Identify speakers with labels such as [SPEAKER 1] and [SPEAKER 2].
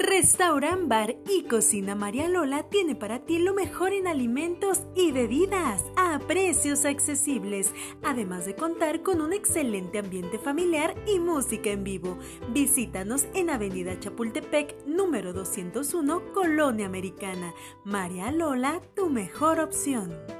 [SPEAKER 1] Restaurant Bar y Cocina María Lola tiene para ti lo mejor en alimentos y bebidas a precios accesibles, además de contar con un excelente ambiente familiar y música en vivo. Visítanos en Avenida Chapultepec, número 201, Colonia Americana. María Lola, tu mejor opción.